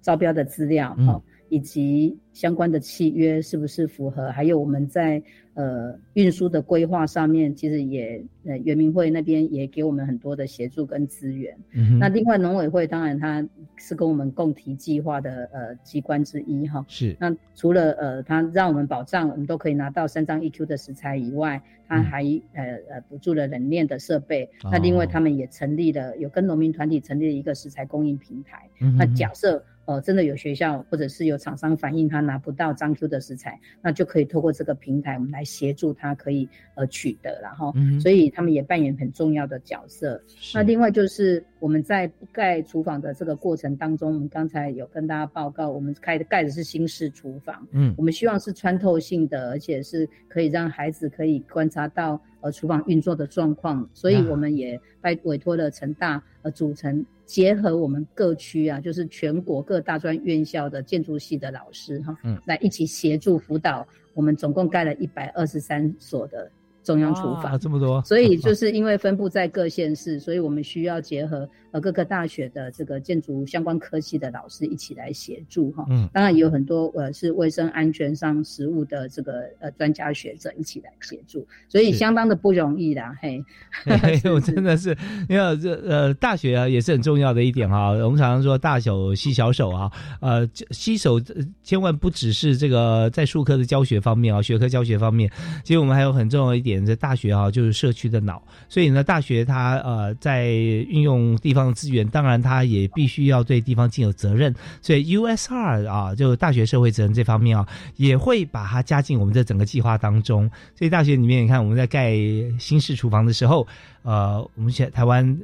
招标的资料哈，以及相关的契约是不是符合？还有我们在。呃，运输的规划上面，其实也呃，圆明会那边也给我们很多的协助跟资源。嗯那另外农委会当然它是跟我们共提计划的呃机关之一哈。
是。
那除了呃，它让我们保障我们都可以拿到三张 EQ 的食材以外，它还呃呃补助了冷链的设备。那另外他们也成立了有跟农民团体成立了一个食材供应平台。嗯。那假设呃真的有学校或者是有厂商反映他拿不到张 Q 的食材，那就可以透过这个平台我们来。协助他可以呃取得，然后，所以他们也扮演很重要的角色。那另外就是我们在盖厨房的这个过程当中，我们刚才有跟大家报告，我们开的盖的是新式厨房，嗯，我们希望是穿透性的，而且是可以让孩子可以观察到呃厨房运作的状况，所以我们也拜委托了成大呃组成。结合我们各区啊，就是全国各大专院校的建筑系的老师哈，嗯，来一起协助辅导。我们总共盖了一百二十三所的。中央厨房
这么多，
所以就是因为分布在各县市，[LAUGHS] 所以我们需要结合呃各个大学的这个建筑相关科系的老师一起来协助哈。嗯，当然也有很多呃是卫生安全上食物的这个呃专家学者一起来协助，所以相当的不容易啦。嘿，[LAUGHS]
我真的是因为这呃大学啊也是很重要的一点哈。我们常常说大手吸小手啊，呃吸手千万不只是这个在术科的教学方面啊，学科教学方面，其实我们还有很重要一点。在大学啊，就是社区的脑，所以呢，大学它呃在运用地方的资源，当然它也必须要对地方尽有责任。所以 USR 啊，就大学社会责任这方面啊，也会把它加进我们这整个计划当中。所以大学里面，你看我们在盖新式厨房的时候，呃，我们现台湾。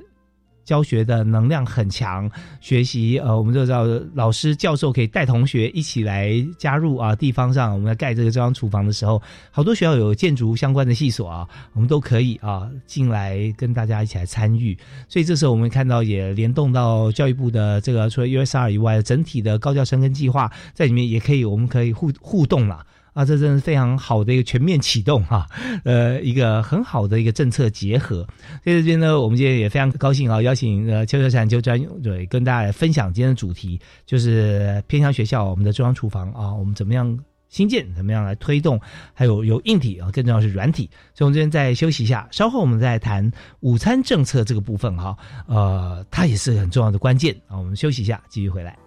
教学的能量很强，学习呃，我们就知道老师教授可以带同学一起来加入啊。地方上我们在盖这个中央厨房的时候，好多学校有建筑相关的系所啊，我们都可以啊进来跟大家一起来参与。所以这时候我们看到也联动到教育部的这个除了 USR 以外，整体的高教生跟计划在里面也可以，我们可以互互动了。啊这真是非常好的一个全面启动哈，呃，一个很好的一个政策结合。在这边呢，我们今天也非常高兴啊，邀请呃邱秋山邱专对跟大家来分享今天的主题，就是偏向学校我们的中央厨房啊，我们怎么样新建，怎么样来推动？还有有硬体啊，更重要是软体。所以，我们今天再休息一下，稍后我们再谈午餐政策这个部分哈。呃，它也是很重要的关键啊。我们休息一下，继续回来。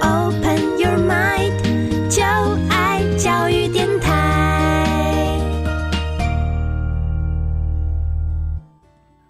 Open You're mind.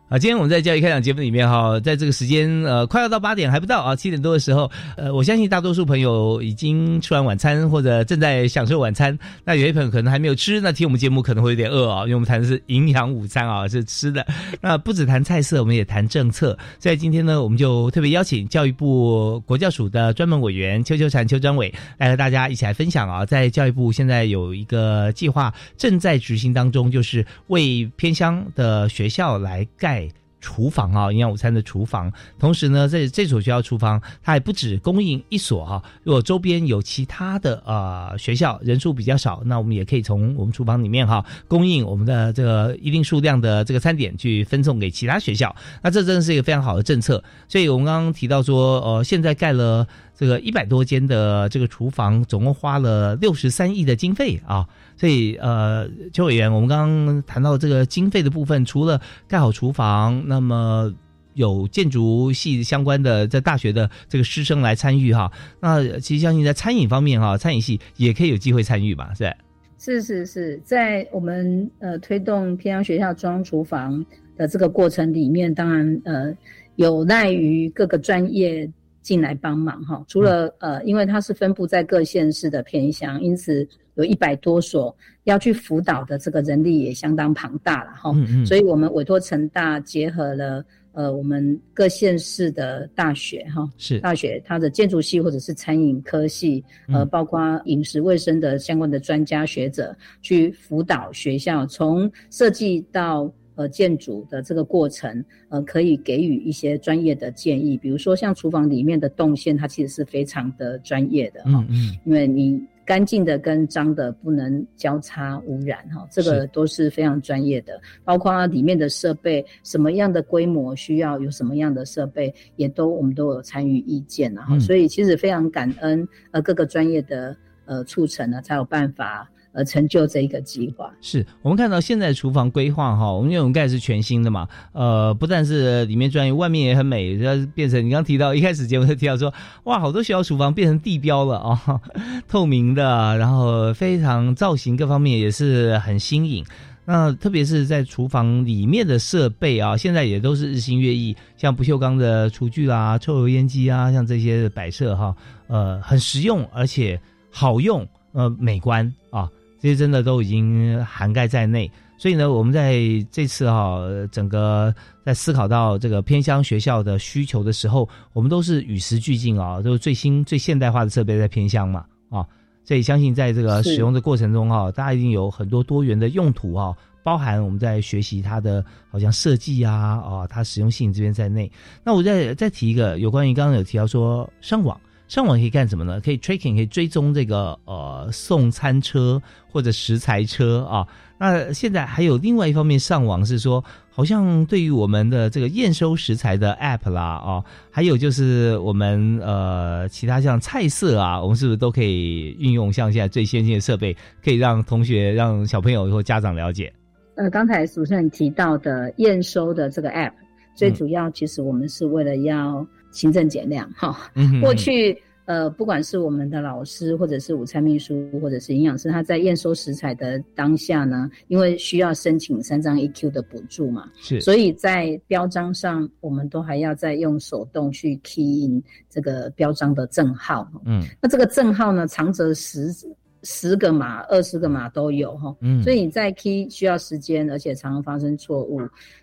啊，今天我们在教育开讲节目里面哈，在这个时间呃，快要到八点还不到啊，七点多的时候，呃，我相信大多数朋友已经吃完晚餐或者正在享受晚餐。那有些朋友可能还没有吃，那听我们节目可能会有点饿啊，因为我们谈的是营养午餐啊，是吃的。那不止谈菜色，我们也谈政策。所以今天呢，我们就特别邀请教育部国教署的专门委员邱秋婵邱专委来和大家一起来分享啊，在教育部现在有一个计划正在执行当中，就是为偏乡的学校来盖。厨房啊，营养午餐的厨房。同时呢，在这所学校厨房，它还不止供应一所哈。如果周边有其他的呃学校人数比较少，那我们也可以从我们厨房里面哈供应我们的这个一定数量的这个餐点去分送给其他学校。那这真的是一个非常好的政策。所以我们刚刚提到说，呃，现在盖了这个一百多间的这个厨房，总共花了六十三亿的经费啊。所以，呃，邱委员，我们刚刚谈到这个经费的部分，除了盖好厨房，那么有建筑系相关的在大学的这个师生来参与哈。那其实相信在餐饮方面哈，餐饮系也可以有机会参与吧？是
是是是，在我们呃推动偏乡学校装厨房的这个过程里面，当然呃有赖于各个专业进来帮忙哈。除了呃，因为它是分布在各县市的偏乡，因此。有一百多所要去辅导的这个人力也相当庞大了哈，所以我们委托成大结合了呃我们各县市的大学哈，
是。
大学它的建筑系或者是餐饮科系，呃包括饮食卫生的相关的专家学者去辅导学校，从设计到呃建筑的这个过程，呃可以给予一些专业的建议，比如说像厨房里面的动线，它其实是非常的专业的哈，因为你。干净的跟脏的不能交叉污染哈，这个都是非常专业的，包括里面的设备什么样的规模需要有什么样的设备，也都我们都有参与意见然后，所以其实非常感恩呃各个专业的呃促成呢，才有办法。呃，成就这一个计划，
是我们看到现在厨房规划哈，我们因为我们盖是全新的嘛，呃，不但是里面专业，外面也很美，要变成你刚提到一开始节目就提到说，哇，好多学校厨房变成地标了啊，[LAUGHS] 透明的，然后非常造型各方面也是很新颖。那特别是在厨房里面的设备啊，现在也都是日新月异，像不锈钢的厨具啦、抽油烟机啊，像这些摆设哈，呃，很实用而且好用，呃，美观啊。这些真的都已经涵盖在内，所以呢，我们在这次哈整个在思考到这个偏乡学校的需求的时候，我们都是与时俱进啊，都是最新最现代化的设备在偏乡嘛啊，所以相信在这个使用的过程中哈，大家一定有很多多元的用途啊，包含我们在学习它的好像设计啊啊，它实用性这边在内。那我再再提一个有关于刚刚有提到说上网。上网可以干什么呢？可以 tracking，可以追踪这个呃送餐车或者食材车啊。那现在还有另外一方面上网是说，好像对于我们的这个验收食材的 app 啦啊，还有就是我们呃其他像菜色啊，我们是不是都可以运用像现在最先进的设备，可以让同学、让小朋友或家长了解？
呃，刚才主持人提到的验收的这个 app，最主要其实我们是为了要。行政减量哈，过去呃，不管是我们的老师，或者是午餐秘书，或者是营养师，他在验收食材的当下呢，因为需要申请三张 EQ 的补助嘛，
是，
所以在标章上，我们都还要再用手动去 key in 这个标章的证号，嗯，那这个证号呢，长则十十个码、二十个码都有哈，嗯，所以你在 key 需要时间，而且常常发生错误。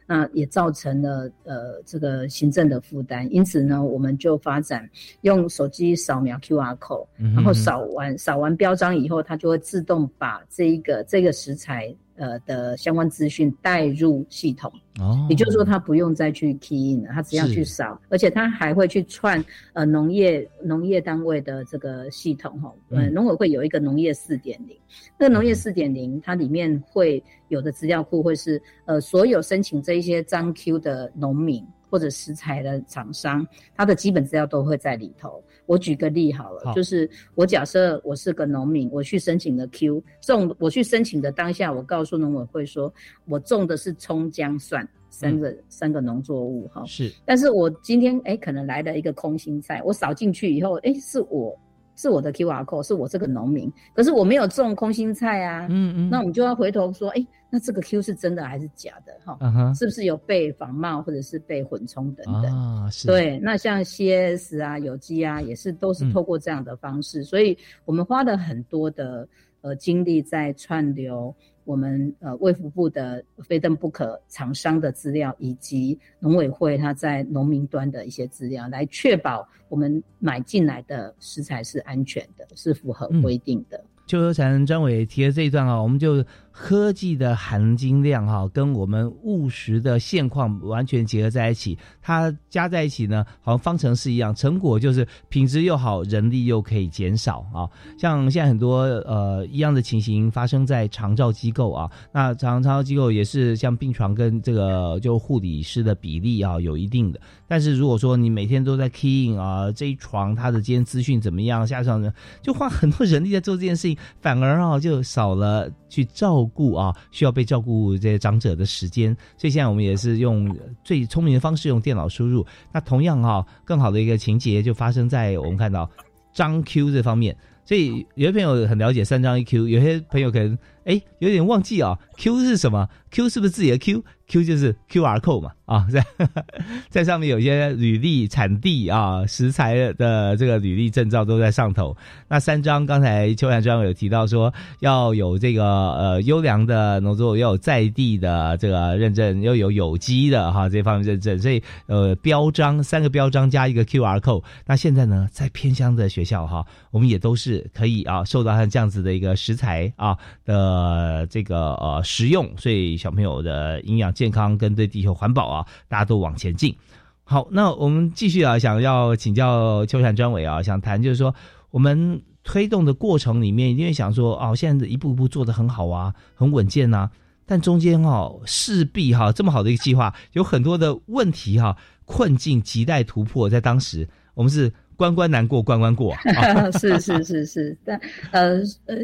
那也造成了呃这个行政的负担，因此呢，我们就发展用手机扫描 QR code，然后扫完扫完标章以后，它就会自动把这一个这个食材呃的相关资讯带入系统。哦，也就是说，他不用再去 key in 了，他只要去扫，而且他还会去串呃农业农业单位的这个系统哈。呃，农委会有一个农业四点零，那个农业四点零它里面会。有的资料库会是呃，所有申请这一些张 Q 的农民或者食材的厂商，他的基本资料都会在里头。我举个例好了，就是我假设我是个农民，我去申请了 Q 种，我去申请的当下，我告诉农委会说，我种的是葱姜蒜三个三个农作物哈。
是，
但是我今天哎，可能来了一个空心菜，我扫进去以后，哎，是我。是我的 Q R code，是我这个农民，可是我没有种空心菜啊。嗯嗯。那我们就要回头说，哎，那这个 Q 是真的还是假的？哈，是不是有被仿冒或者是被混充等等？
啊，是。
对，那像 C S 啊、有机啊，也是都是透过这样的方式，所以我们花了很多的呃精力在串流。我们呃卫福部的非登不可厂商的资料，以及农委会它在农民端的一些资料，来确保我们买进来的食材是安全的，是符合规定的。
邱德成专委提的这一段啊，我们就。科技的含金量哈，跟我们务实的现况完全结合在一起，它加在一起呢，好像方程式一样，成果就是品质又好，人力又可以减少啊。像现在很多呃一样的情形发生在长照机构啊，那长照机构也是像病床跟这个就护理师的比例啊有一定的，但是如果说你每天都在 key in 啊，这一床他的今天资讯怎么样，下床呢就花很多人力在做这件事情，反而啊就少了去照。顾啊，需要被照顾这些长者的时间，所以现在我们也是用最聪明的方式，用电脑输入。那同样哈，更好的一个情节就发生在我们看到张 Q 这方面。所以有些朋友很了解三张一 Q，有些朋友可能哎有点忘记啊，Q 是什么？Q 是不是自己的 Q？Q 就是 QR code 嘛。啊，在 [LAUGHS] 在上面有些履历、产地啊、食材的这个履历证照都在上头。那三张刚才邱阳专委有提到说要有这个呃优良的农作物，要有在地的这个认证，要有有机的哈这方面认证。所以呃标章三个标章加一个 QR code。那现在呢，在偏乡的学校哈，我们也都是可以啊受到它这样子的一个食材啊的呃这个呃食用，所以小朋友的营养健康跟对地球环保啊。大家都往前进。好，那我们继续啊，想要请教秋山专委啊，想谈就是说，我们推动的过程里面，因为想说哦，现在一步一步做的很好啊，很稳健呐，但中间哈势必哈这么好的一个计划，有很多的问题哈困境亟待突破。在当时，我们是关关难过关关过，[LAUGHS]
是是是是，但呃呃。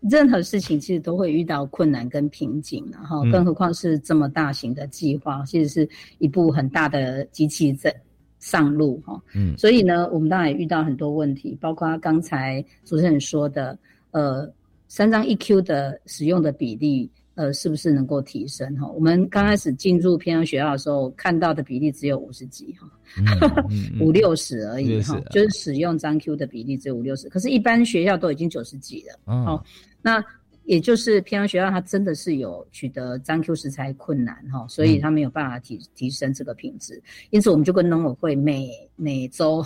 任何事情其实都会遇到困难跟瓶颈，然后更何况是这么大型的计划，其实是一部很大的机器在上路哈。嗯，所以呢，我们当然也遇到很多问题，包括刚才主持人说的，呃，三张 EQ 的使用的比例，呃，是不是能够提升哈？我们刚开始进入偏乡学校的时候，看到的比例只有五十几哈，[LAUGHS] 五六十而已哈，就是使用张 Q 的比例只有五六十，可是，一般学校都已经九十几了哦。那也就是偏乡学校，它真的是有取得张 Q 食材困难哈，所以它没有办法提提升这个品质。因此，我们就跟农委会每每周、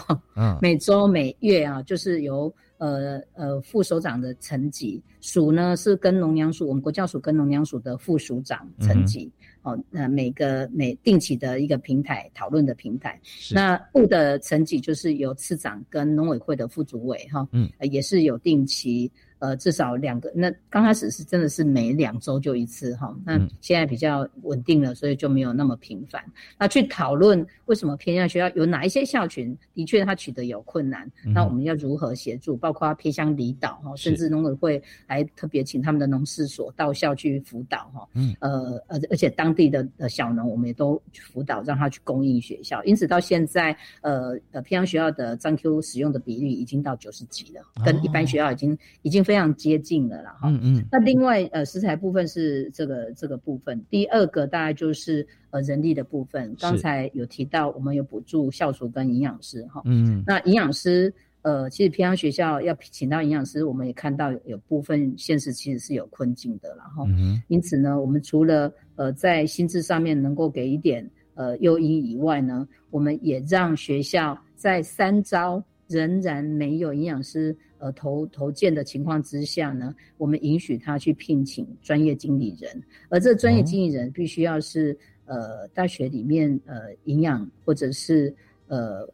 每周每月啊，就是由呃呃副首长的层级，署呢是跟农粮署，我们国教署跟农粮署的副署长层级哦，那每个每定期的一个平台讨论的平台。那部的层级就是由次长跟农委会的副主委哈，嗯，也是有定期。呃，至少两个。那刚开始是真的是每两周就一次哈，那现在比较稳定了，所以就没有那么频繁。那去讨论为什么偏向学校有哪一些校群的确他取得有困难，那我们要如何协助？包括偏向离岛哈，甚至农委会还特别请他们的农事所到校去辅导哈。嗯。呃而，而且当地的的小农我们也都辅导，让他去供应学校。因此到现在，呃呃，偏向学校的张 Q 使用的比例已经到九十几了，跟一般学校已经已经。非常接近的了哈，嗯嗯。那另外呃食材部分是这个这个部分，第二个大概就是呃人力的部分。刚才有提到我们有补助校厨跟营养师哈，嗯。那营养师呃其实平常学校要请到营养师，我们也看到有部分现实其实是有困境的然后，嗯因此呢，我们除了呃在薪资上面能够给一点呃诱因以外呢，我们也让学校在三招仍然没有营养师。呃，投投建的情况之下呢，我们允许他去聘请专业经理人，而这专业经理人必须要是呃大学里面呃营养或者是呃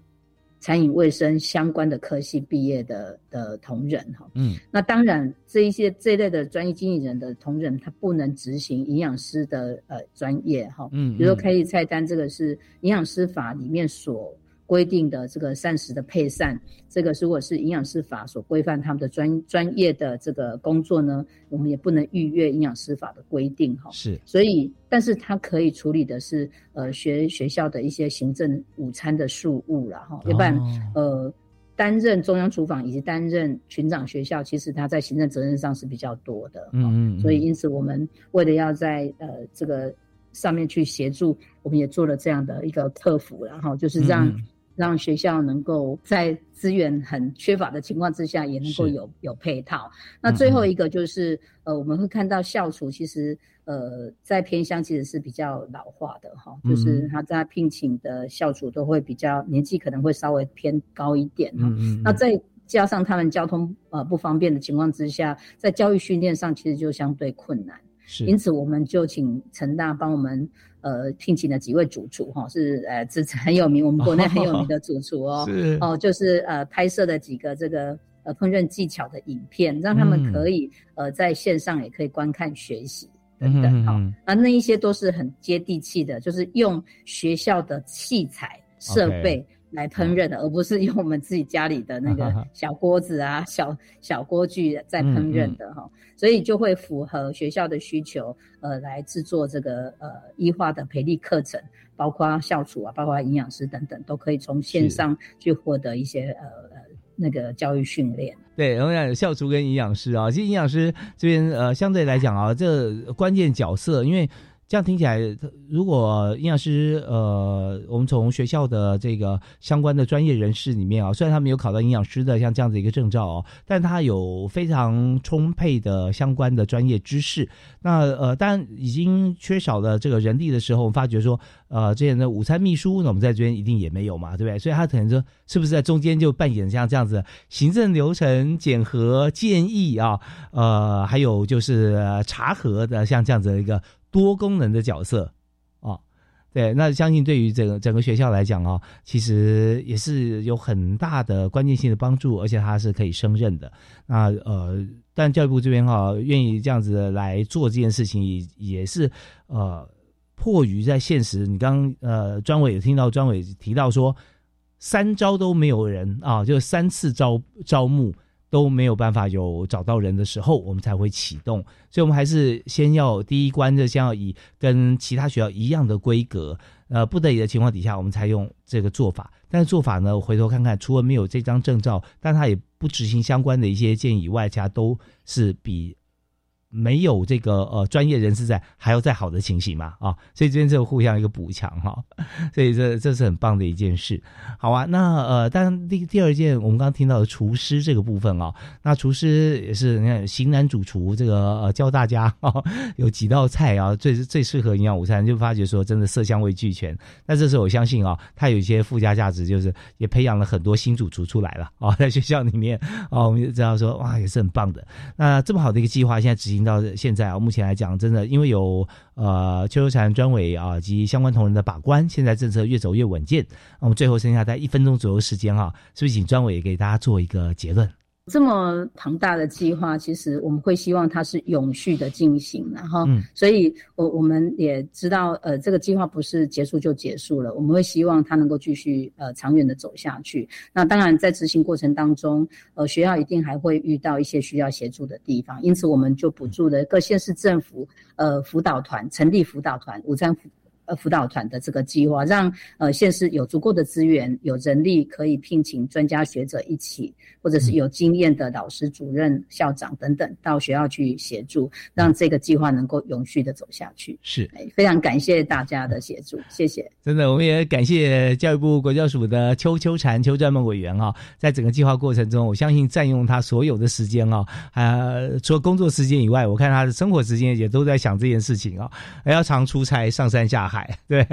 餐饮卫生相关的科系毕业的的同仁哈。嗯，那当然这一些这一类的专业经理人的同仁，他不能执行营养师的呃专业哈。嗯，比如说开立菜单，这个是营养师法里面所。规定的这个膳食的配膳，这个如果是营养师法所规范他们的专专业的这个工作呢，我们也不能逾越营养师法的规定哈。
是，
所以，但是他可以处理的是呃学学校的一些行政午餐的事务了哈，要不然呃担任中央厨房以及担任群长学校，其实他在行政责任上是比较多的。嗯嗯。所以，因此我们为了要在呃这个上面去协助，我们也做了这样的一个客服，然后就是让。让学校能够在资源很缺乏的情况之下，也能够有有配套。那最后一个就是，呃，我们会看到校厨其实，呃，在偏乡其实是比较老化的哈，就是他在聘请的校厨都会比较年纪可能会稍微偏高一点。嗯嗯。那再加上他们交通呃不方便的情况之下，在教育训练上其实就相对困难。
是。
因此，我们就请成大帮我们。呃，聘请了几位主厨哈，是呃，这很有名，我们国内很有名的主厨哦。
是
哦，就是呃，拍摄的几个这个呃烹饪技巧的影片，让他们可以呃在线上也可以观看学习等等哈。啊，那一些都是很接地气的，就是用学校的器材设备。来烹饪的，而不是用我们自己家里的那个小锅子啊、小小锅具在烹饪的哈，所以就会符合学校的需求，呃，来制作这个呃医化的培力课程，包括校厨啊，包括营养师等等，都可以从线上去获得一些呃呃那个教育训练。
对，然后讲校厨跟营养师啊，其实营养师这边呃相对来讲啊，这关键角色，因为。这样听起来，如果营养师，呃，我们从学校的这个相关的专业人士里面啊，虽然他没有考到营养师的像这样子一个证照哦，但他有非常充沛的相关的专业知识。那呃，当已经缺少了这个人力的时候，我们发觉说，呃，之前的午餐秘书，那我们在这边一定也没有嘛，对不对？所以他可能说，是不是在中间就扮演像这样子行政流程检核建议啊，呃，还有就是查核的像这样子的一个。多功能的角色，哦，对，那相信对于整个整个学校来讲啊，其实也是有很大的关键性的帮助，而且它是可以胜任的。那呃，但教育部这边哈，愿意这样子来做这件事情，也也是呃，迫于在现实。你刚呃，专委有听到专委提到说，三招都没有人啊，就三次招招募。都没有办法有找到人的时候，我们才会启动。所以，我们还是先要第一关，就先要以跟其他学校一样的规格，呃，不得已的情况底下，我们才用这个做法。但是做法呢，我回头看看，除了没有这张证照，但他也不执行相关的一些建议以外，其他都是比。没有这个呃专业人士在，还要再好的情形嘛啊，所以这边就互相一个补强哈，[LAUGHS] 所以这这是很棒的一件事。好啊，那呃，但第第二件我们刚刚听到的厨师这个部分啊，那厨师也是你看型男主厨这个呃教大家啊有几道菜啊最最适合营养午餐，就发觉说真的色香味俱全。那这时候我相信啊，他有一些附加价值，就是也培养了很多新主厨出来了啊，在学校里面啊，我们就知道说哇也是很棒的。那这么好的一个计划，现在执行。到现在啊，目前来讲，真的因为有呃秋秋产专委啊及相关同仁的把关，现在政策越走越稳健。那么最后剩下在一分钟左右时间啊，是不是请专委给大家做一个结论？
这么庞大的计划，其实我们会希望它是永续的进行，然后，所以我我们也知道，呃，这个计划不是结束就结束了，我们会希望它能够继续呃长远的走下去。那当然，在执行过程当中，呃，学校一定还会遇到一些需要协助的地方，因此我们就补助了各县市政府呃辅导团成立辅导团午餐辅。呃，辅导团的这个计划，让呃县市有足够的资源、有人力，可以聘请专家学者一起，或者是有经验的老师、主任、校长等等到学校去协助，让这个计划能够永续的走下去。
是，
非常感谢大家的协助，谢谢。
真的，我们也感谢教育部国教署的邱秋婵邱专门委员啊，在整个计划过程中，我相信占用他所有的时间啊，啊，除了工作时间以外，我看他的生活时间也都在想这件事情啊，还要常出差上山下海。[LAUGHS] 对，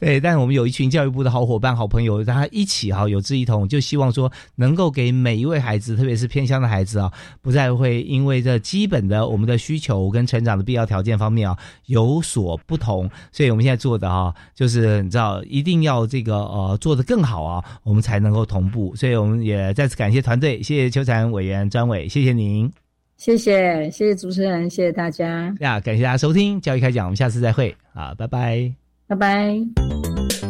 对，但是我们有一群教育部的好伙伴、好朋友，大家一起哈，有志一同，就希望说能够给每一位孩子，特别是偏乡的孩子啊，不再会因为这基本的我们的需求跟成长的必要条件方面啊有所不同，所以我们现在做的哈，就是你知道，一定要这个呃做的更好啊，我们才能够同步。所以我们也再次感谢团队，谢谢邱产委员张伟，谢谢您。
谢谢，谢谢主持人，谢谢大家。
呀，感谢大家收听教育开讲，我们下次再会啊，拜拜，
拜拜。